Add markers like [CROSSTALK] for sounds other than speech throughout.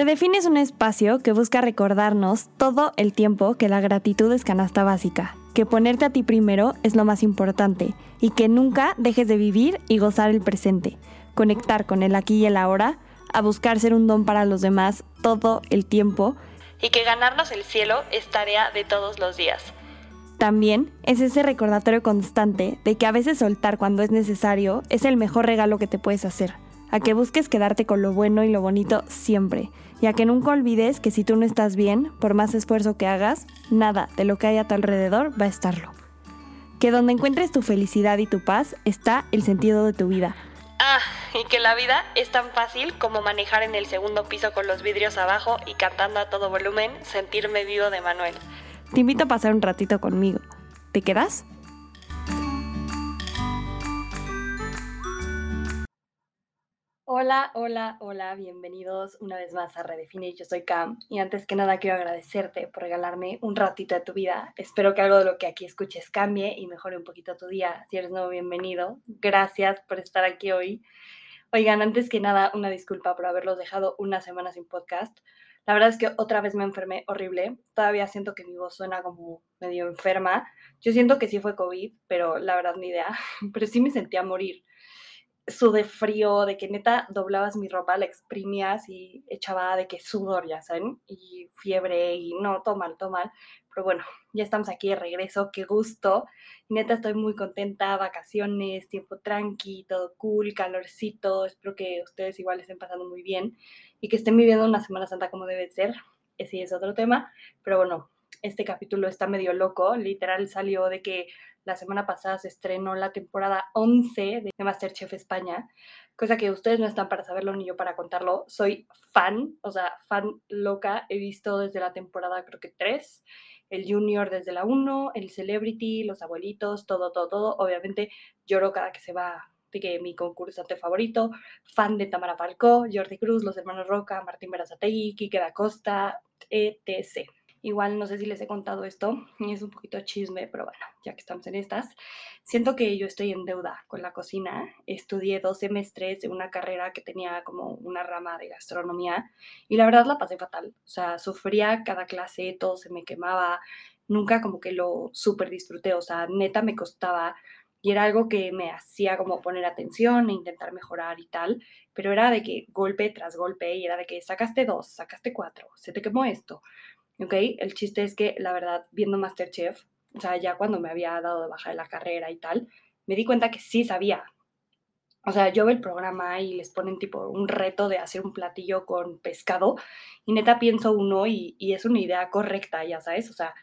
Redefine es un espacio que busca recordarnos todo el tiempo que la gratitud es canasta básica, que ponerte a ti primero es lo más importante y que nunca dejes de vivir y gozar el presente, conectar con el aquí y el ahora, a buscar ser un don para los demás todo el tiempo y que ganarnos el cielo es tarea de todos los días. También es ese recordatorio constante de que a veces soltar cuando es necesario es el mejor regalo que te puedes hacer a que busques quedarte con lo bueno y lo bonito siempre, y a que nunca olvides que si tú no estás bien, por más esfuerzo que hagas, nada de lo que hay a tu alrededor va a estarlo. Que donde encuentres tu felicidad y tu paz está el sentido de tu vida. Ah, y que la vida es tan fácil como manejar en el segundo piso con los vidrios abajo y cantando a todo volumen Sentirme vivo de Manuel. Te invito a pasar un ratito conmigo. ¿Te quedas? Hola, hola, hola, bienvenidos una vez más a Redefine. Yo soy Cam y antes que nada quiero agradecerte por regalarme un ratito de tu vida. Espero que algo de lo que aquí escuches cambie y mejore un poquito tu día. Si eres nuevo, bienvenido. Gracias por estar aquí hoy. Oigan, antes que nada, una disculpa por haberlos dejado una semana sin podcast. La verdad es que otra vez me enfermé horrible. Todavía siento que mi voz suena como medio enferma. Yo siento que sí fue COVID, pero la verdad ni idea. [LAUGHS] Pero sí me sentía morir de frío, de que neta doblabas mi ropa, la exprimías y echaba de que sudor, ya saben, y fiebre y no, todo mal, todo. Pero bueno, ya estamos aquí de regreso, qué gusto. neta estoy muy contenta, vacaciones, tiempo tranqui, cool, calorcito. Espero que ustedes igual estén pasando muy bien y que estén viviendo una Semana Santa como debe ser. Ese es otro tema, pero bueno, este capítulo está medio loco, literal salió de que la semana pasada se estrenó la temporada 11 de Masterchef España, cosa que ustedes no están para saberlo ni yo para contarlo. Soy fan, o sea, fan loca. He visto desde la temporada creo que 3, el Junior desde la 1, el Celebrity, los abuelitos, todo, todo, todo. Obviamente lloro cada que se va que mi concursante favorito, fan de Tamara Falcó, Jordi Cruz, los hermanos Roca, Martín Berazategui, Kike da Costa, etc. Igual no sé si les he contado esto, y es un poquito chisme, pero bueno, ya que estamos en estas, siento que yo estoy en deuda con la cocina. Estudié dos semestres de una carrera que tenía como una rama de gastronomía y la verdad la pasé fatal. O sea, sufría cada clase, todo se me quemaba, nunca como que lo súper disfruté, o sea, neta me costaba y era algo que me hacía como poner atención e intentar mejorar y tal, pero era de que golpe tras golpe y era de que sacaste dos, sacaste cuatro, se te quemó esto ¿ok? El chiste es que, la verdad, viendo Masterchef, o sea, ya cuando me había dado de baja de la carrera y tal, me di cuenta que sí sabía. O sea, yo veo el programa y les ponen tipo un reto de hacer un platillo con pescado y neta pienso uno y, y es una idea correcta, ya sabes, o sea,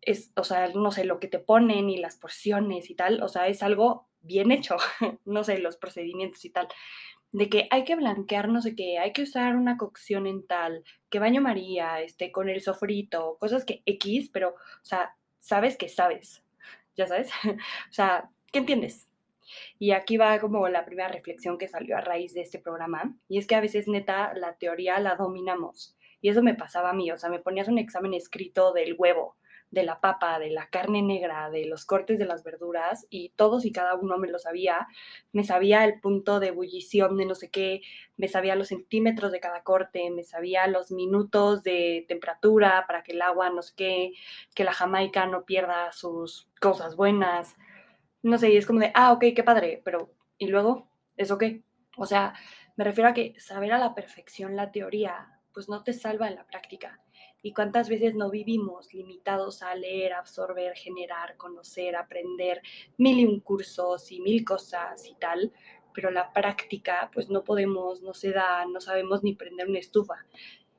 es, o sea, no sé, lo que te ponen y las porciones y tal, o sea, es algo bien hecho, [LAUGHS] no sé, los procedimientos y tal de que hay que blanquear no sé qué, hay que usar una cocción en tal, que baño María, este, con el sofrito, cosas que X, pero, o sea, sabes que sabes, ya sabes, [LAUGHS] o sea, ¿qué entiendes? Y aquí va como la primera reflexión que salió a raíz de este programa, y es que a veces neta la teoría la dominamos, y eso me pasaba a mí, o sea, me ponías un examen escrito del huevo, de la papa, de la carne negra, de los cortes de las verduras y todos y cada uno me lo sabía. Me sabía el punto de ebullición de no sé qué, me sabía los centímetros de cada corte, me sabía los minutos de temperatura para que el agua no sé qué, que la jamaica no pierda sus cosas buenas. No sé, y es como de, ah, ok, qué padre, pero ¿y luego? ¿Eso qué? O sea, me refiero a que saber a la perfección la teoría, pues no te salva en la práctica y cuántas veces no vivimos limitados a leer, absorber, generar, conocer, aprender mil y un cursos y mil cosas y tal, pero la práctica pues no podemos, no se da, no sabemos ni prender una estufa.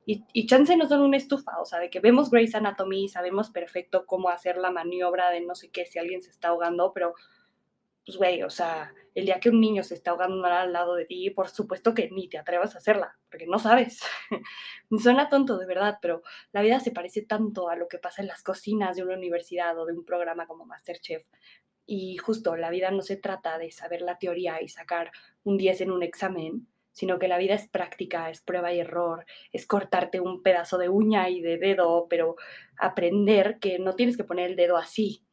Y, chance no son una estufa, o sea, de que vemos Grey's Anatomy y sabemos perfecto cómo hacer la maniobra de no sé qué si alguien se está ahogando, pero pues güey, o sea, el día que un niño se está ahogando al lado de ti, por supuesto que ni te atrevas a hacerla, porque no sabes. [LAUGHS] Suena tonto, de verdad, pero la vida se parece tanto a lo que pasa en las cocinas de una universidad o de un programa como Masterchef. Y justo, la vida no se trata de saber la teoría y sacar un 10 en un examen, sino que la vida es práctica, es prueba y error, es cortarte un pedazo de uña y de dedo, pero aprender que no tienes que poner el dedo así,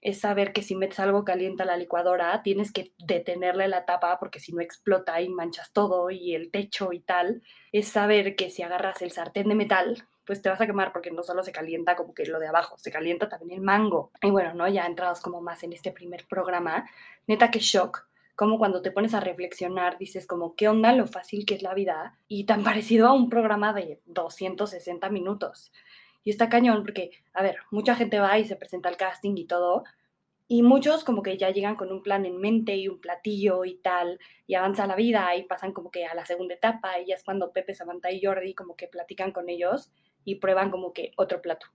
es saber que si metes algo caliente a la licuadora, tienes que detenerle la tapa porque si no explota y manchas todo y el techo y tal. Es saber que si agarras el sartén de metal, pues te vas a quemar porque no solo se calienta como que lo de abajo, se calienta también el mango. Y bueno, ¿no? Ya entrados como más en este primer programa, neta que shock, como cuando te pones a reflexionar, dices como, ¿qué onda lo fácil que es la vida? Y tan [LAUGHS] parecido a un programa de 260 minutos. Y está cañón porque, a ver, mucha gente va y se presenta al casting y todo, y muchos como que ya llegan con un plan en mente y un platillo y tal, y avanza la vida y pasan como que a la segunda etapa y ya es cuando Pepe, Samantha y Jordi como que platican con ellos y prueban como que otro plato.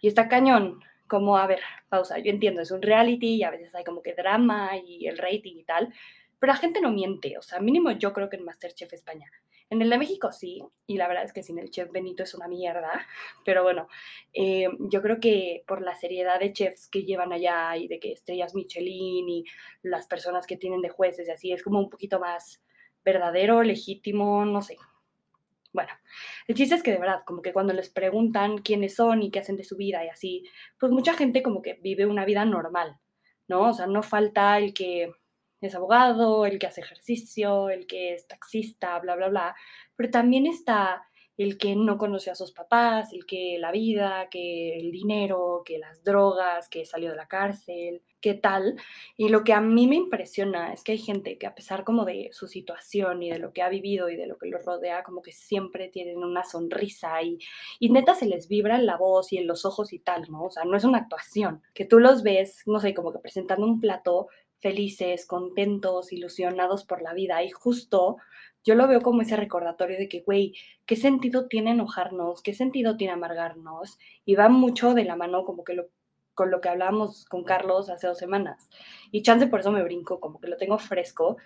Y está cañón, como, a ver, pausa, yo entiendo, es un reality y a veces hay como que drama y el rating y tal, pero la gente no miente, o sea, mínimo yo creo que en Masterchef España en el de México sí, y la verdad es que sin el chef Benito es una mierda, pero bueno, eh, yo creo que por la seriedad de chefs que llevan allá y de que estrellas Michelin y las personas que tienen de jueces y así, es como un poquito más verdadero, legítimo, no sé. Bueno, el chiste es que de verdad, como que cuando les preguntan quiénes son y qué hacen de su vida y así, pues mucha gente como que vive una vida normal, ¿no? O sea, no falta el que es abogado, el que hace ejercicio, el que es taxista, bla, bla, bla, pero también está el que no conoce a sus papás, el que la vida, que el dinero, que las drogas, que salió de la cárcel, qué tal. Y lo que a mí me impresiona es que hay gente que a pesar como de su situación y de lo que ha vivido y de lo que los rodea, como que siempre tienen una sonrisa y, y neta se les vibra en la voz y en los ojos y tal, ¿no? O sea, no es una actuación, que tú los ves, no sé, como que presentando un plato felices, contentos, ilusionados por la vida. Y justo yo lo veo como ese recordatorio de que, güey, ¿qué sentido tiene enojarnos? ¿Qué sentido tiene amargarnos? Y va mucho de la mano como que con lo que hablábamos con Carlos hace dos semanas. Y chance por eso me brinco, como que lo tengo fresco,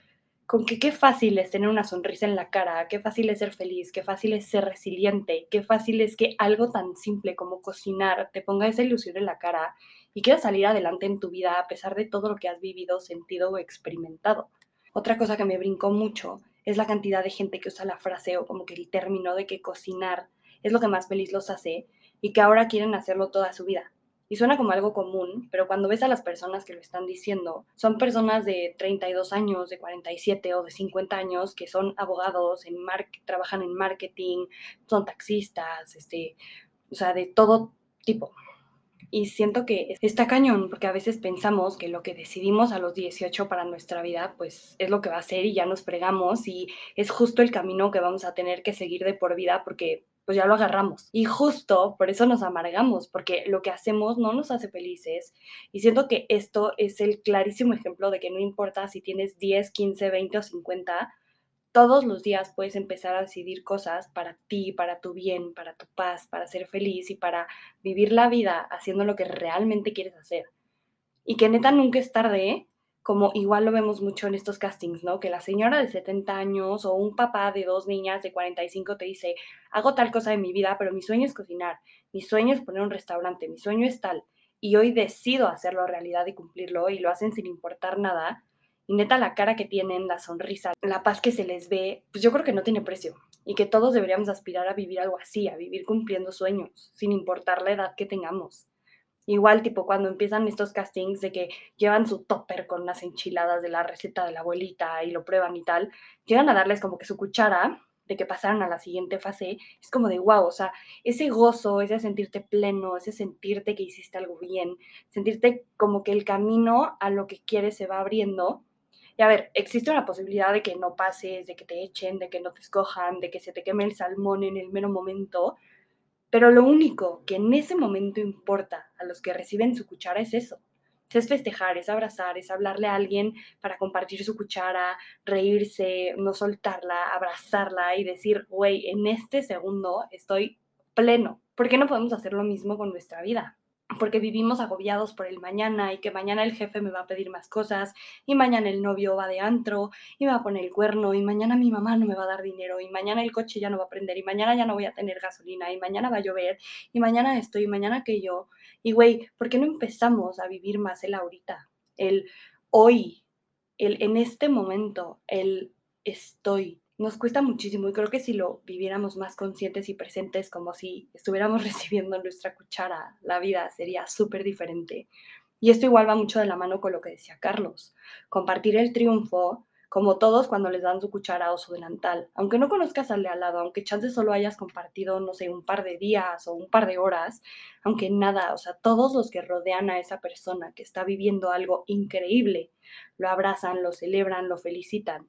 con que qué fácil es tener una sonrisa en la cara, qué fácil es ser feliz, qué fácil es ser resiliente, qué fácil es que algo tan simple como cocinar te ponga esa ilusión en la cara y quieras salir adelante en tu vida a pesar de todo lo que has vivido, sentido o experimentado. Otra cosa que me brincó mucho es la cantidad de gente que usa la frase o como que el término de que cocinar es lo que más feliz los hace y que ahora quieren hacerlo toda su vida. Y suena como algo común, pero cuando ves a las personas que lo están diciendo, son personas de 32 años, de 47 o de 50 años que son abogados, en trabajan en marketing, son taxistas, este, o sea, de todo tipo. Y siento que está cañón, porque a veces pensamos que lo que decidimos a los 18 para nuestra vida, pues es lo que va a ser y ya nos fregamos y es justo el camino que vamos a tener que seguir de por vida porque pues ya lo agarramos. Y justo por eso nos amargamos, porque lo que hacemos no nos hace felices. Y siento que esto es el clarísimo ejemplo de que no importa si tienes 10, 15, 20 o 50, todos los días puedes empezar a decidir cosas para ti, para tu bien, para tu paz, para ser feliz y para vivir la vida haciendo lo que realmente quieres hacer. Y que neta nunca es tarde, como igual lo vemos mucho en estos castings, ¿no? Que la señora de 70 años o un papá de dos niñas de 45 te dice, hago tal cosa de mi vida, pero mi sueño es cocinar, mi sueño es poner un restaurante, mi sueño es tal. Y hoy decido hacerlo realidad y cumplirlo y lo hacen sin importar nada y neta, la cara que tienen, la sonrisa, la paz que se les ve, pues yo creo que no tiene precio. Y que todos deberíamos aspirar a vivir algo así, a vivir cumpliendo sueños, sin importar la edad que tengamos. Igual, tipo, cuando empiezan estos castings de que llevan su topper con unas enchiladas de la receta de la abuelita y lo prueban y tal, llegan a darles como que su cuchara de que pasaron a la siguiente fase, es como de wow, o sea, ese gozo, ese sentirte pleno, ese sentirte que hiciste algo bien, sentirte como que el camino a lo que quieres se va abriendo y a ver, existe una posibilidad de que no pases, de que te echen, de que no te escojan, de que se te queme el salmón en el mero momento, pero lo único que en ese momento importa a los que reciben su cuchara es eso. Es festejar, es abrazar, es hablarle a alguien para compartir su cuchara, reírse, no soltarla, abrazarla y decir, güey, en este segundo estoy pleno. ¿Por qué no podemos hacer lo mismo con nuestra vida? Porque vivimos agobiados por el mañana y que mañana el jefe me va a pedir más cosas y mañana el novio va de antro y me va a poner el cuerno y mañana mi mamá no me va a dar dinero y mañana el coche ya no va a prender y mañana ya no voy a tener gasolina y mañana va a llover y mañana esto y mañana aquello. Y güey, ¿por qué no empezamos a vivir más el ahorita? El hoy, el en este momento, el estoy nos cuesta muchísimo y creo que si lo viviéramos más conscientes y presentes como si estuviéramos [LAUGHS] recibiendo nuestra cuchara, la vida sería súper diferente. Y esto igual va mucho de la mano con lo que decía Carlos. Compartir el triunfo como todos cuando les dan su cuchara o su delantal. Aunque no conozcas al de al lado, aunque chance solo hayas compartido, no sé, un par de días o un par de horas, aunque nada, o sea, todos los que rodean a esa persona que está viviendo algo increíble, lo abrazan, lo celebran, lo felicitan.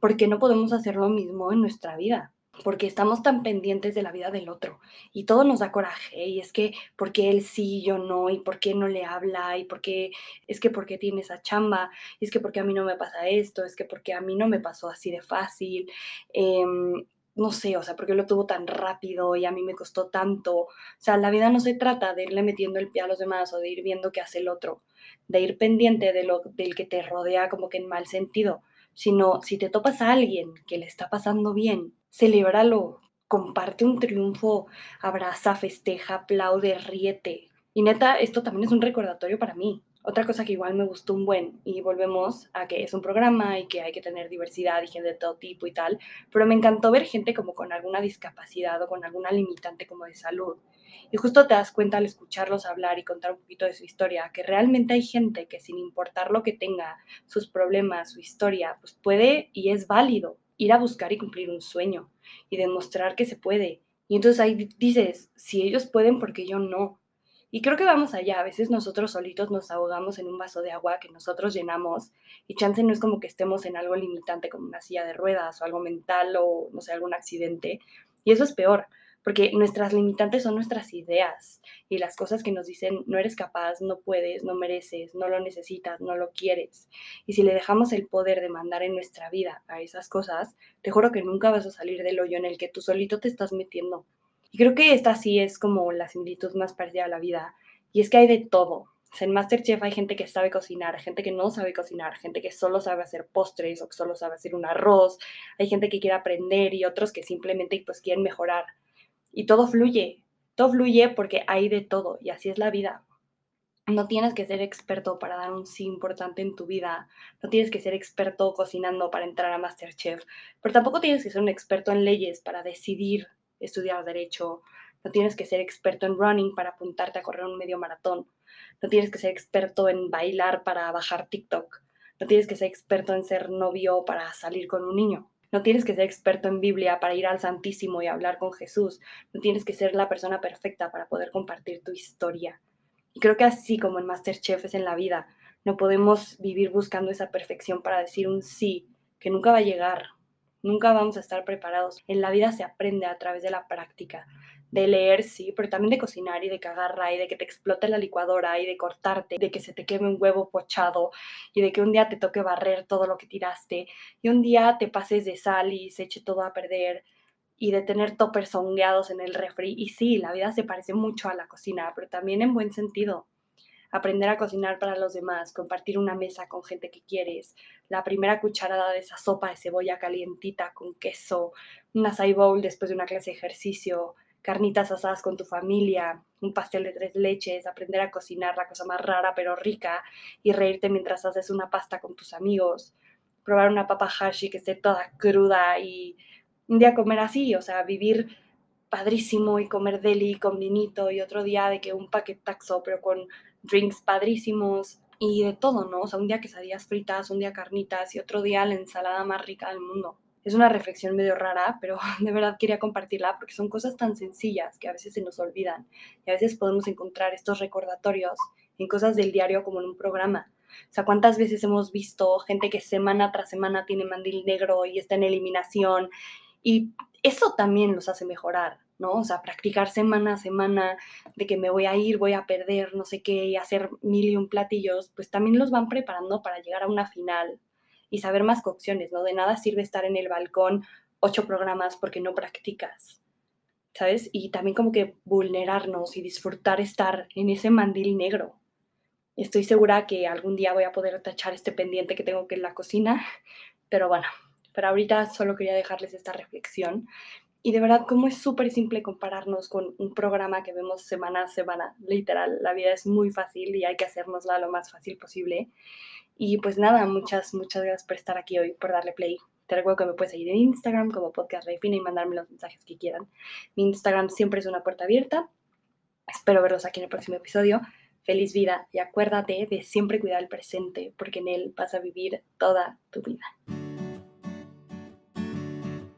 Porque no podemos hacer lo mismo en nuestra vida porque estamos tan pendientes de la vida del otro y todo nos da coraje y es que porque él sí, yo no y por qué no le habla y por qué es que porque tiene esa chamba y es que porque a mí no me pasa esto, es que porque a mí no me pasó así de fácil, em, no sé, o sea, porque lo tuvo tan rápido y a mí me costó tanto. O sea, la vida no se trata de irle metiendo el pie a los demás o de ir viendo qué hace el otro, de ir pendiente de lo del que te rodea como que en mal sentido, sino si te topas a alguien que le está pasando bien celébralo, comparte un triunfo, abraza, festeja, aplaude, ríete. Y neta, esto también es un recordatorio para mí. Otra cosa que igual me gustó un buen, y volvemos a que es un programa y que hay que tener diversidad y gente de todo tipo y tal, pero me encantó ver gente como con alguna discapacidad o con alguna limitante como de salud. Y justo te das cuenta al escucharlos hablar y contar un poquito de su historia, que realmente hay gente que sin importar lo que tenga, sus problemas, su historia, pues puede y es válido ir a buscar y cumplir un sueño y demostrar que se puede. Y entonces ahí dices, si ellos pueden, ¿por qué yo no? Y creo que vamos allá. A veces nosotros solitos nos ahogamos en un vaso de agua que nosotros llenamos y chance no es como que estemos en algo limitante como una silla de ruedas o algo mental o no sé, algún accidente. Y eso es peor, porque nuestras limitantes son nuestras ideas y las cosas que nos dicen no eres capaz, no puedes, no mereces, no lo necesitas, no lo quieres. Y si le dejamos el poder de mandar en nuestra vida a esas cosas, te juro que nunca vas a salir del hoyo en el que tú solito te estás metiendo. Y creo que esta sí es como la similitud más parecida a la vida. Y es que hay de todo. En Masterchef hay gente que sabe cocinar, gente que no sabe cocinar, gente que solo sabe hacer postres o que solo sabe hacer un arroz, hay gente que quiere aprender y otros que simplemente pues quieren mejorar y todo fluye, todo fluye porque hay de todo y así es la vida. No tienes que ser experto para dar un sí importante en tu vida, no tienes que ser experto cocinando para entrar a Masterchef, pero tampoco tienes que ser un experto en leyes para decidir estudiar derecho, no tienes que ser experto en running para apuntarte a correr un medio maratón, no tienes que ser experto en bailar para bajar TikTok, no tienes que ser experto en ser novio para salir con un niño. No tienes que ser experto en Biblia para ir al Santísimo y hablar con Jesús. No tienes que ser la persona perfecta para poder compartir tu historia. Y creo que así como en Masterchef es en la vida, no podemos vivir buscando esa perfección para decir un sí, que nunca va a llegar. Nunca vamos a estar preparados. En la vida se aprende a través de la práctica de leer, sí, pero también de cocinar y de cagarra y de que te explote la licuadora y de cortarte, de que se te queme un huevo pochado y de que un día te toque barrer todo lo que tiraste y un día te pases de sal y se eche todo a perder y de tener toppers songueados en el refri. Y sí, la vida se parece mucho a la cocina, pero también en buen sentido. Aprender a cocinar para los demás, compartir una mesa con gente que quieres, la primera cucharada de esa sopa de cebolla calientita con queso, un acai bowl después de una clase de ejercicio, carnitas asadas con tu familia, un pastel de tres leches, aprender a cocinar la cosa más rara pero rica y reírte mientras haces una pasta con tus amigos, probar una papa hashi que esté toda cruda y un día comer así, o sea, vivir padrísimo y comer deli con vinito y otro día de que un paquetaxo pero con drinks padrísimos y de todo, ¿no? O sea, un día quesadillas fritas, un día carnitas y otro día la ensalada más rica del mundo es una reflexión medio rara, pero [LAUGHS] de verdad quería compartirla porque son cosas tan sencillas que a veces se nos olvidan y a veces podemos encontrar estos recordatorios en cosas del diario como en un programa. O sea, ¿cuántas veces hemos visto gente que semana tras semana tiene mandil negro y está en eliminación? Y eso también los hace mejorar, ¿no? O sea, practicar semana a semana de que me voy a ir, voy a perder, no sé qué, y hacer mil y un platillos, pues también los van preparando para llegar a una final y saber más cocciones, ¿no? De nada sirve estar en el balcón ocho programas porque no practicas, ¿sabes? Y también como que vulnerarnos y disfrutar estar en ese mandil negro. Estoy segura que algún día voy a poder tachar este pendiente que tengo que en la cocina, pero bueno, pero ahorita solo quería dejarles esta reflexión. Y de verdad, como es súper simple compararnos con un programa que vemos semana a semana. Literal, la vida es muy fácil y hay que hacernosla lo más fácil posible. Y pues nada, muchas, muchas gracias por estar aquí hoy, por darle play. Te recuerdo que me puedes seguir en Instagram como Podcast Refina y mandarme los mensajes que quieran. Mi Instagram siempre es una puerta abierta. Espero verlos aquí en el próximo episodio. feliz vida y acuérdate de siempre cuidar el presente porque en él vas a vivir toda tu vida.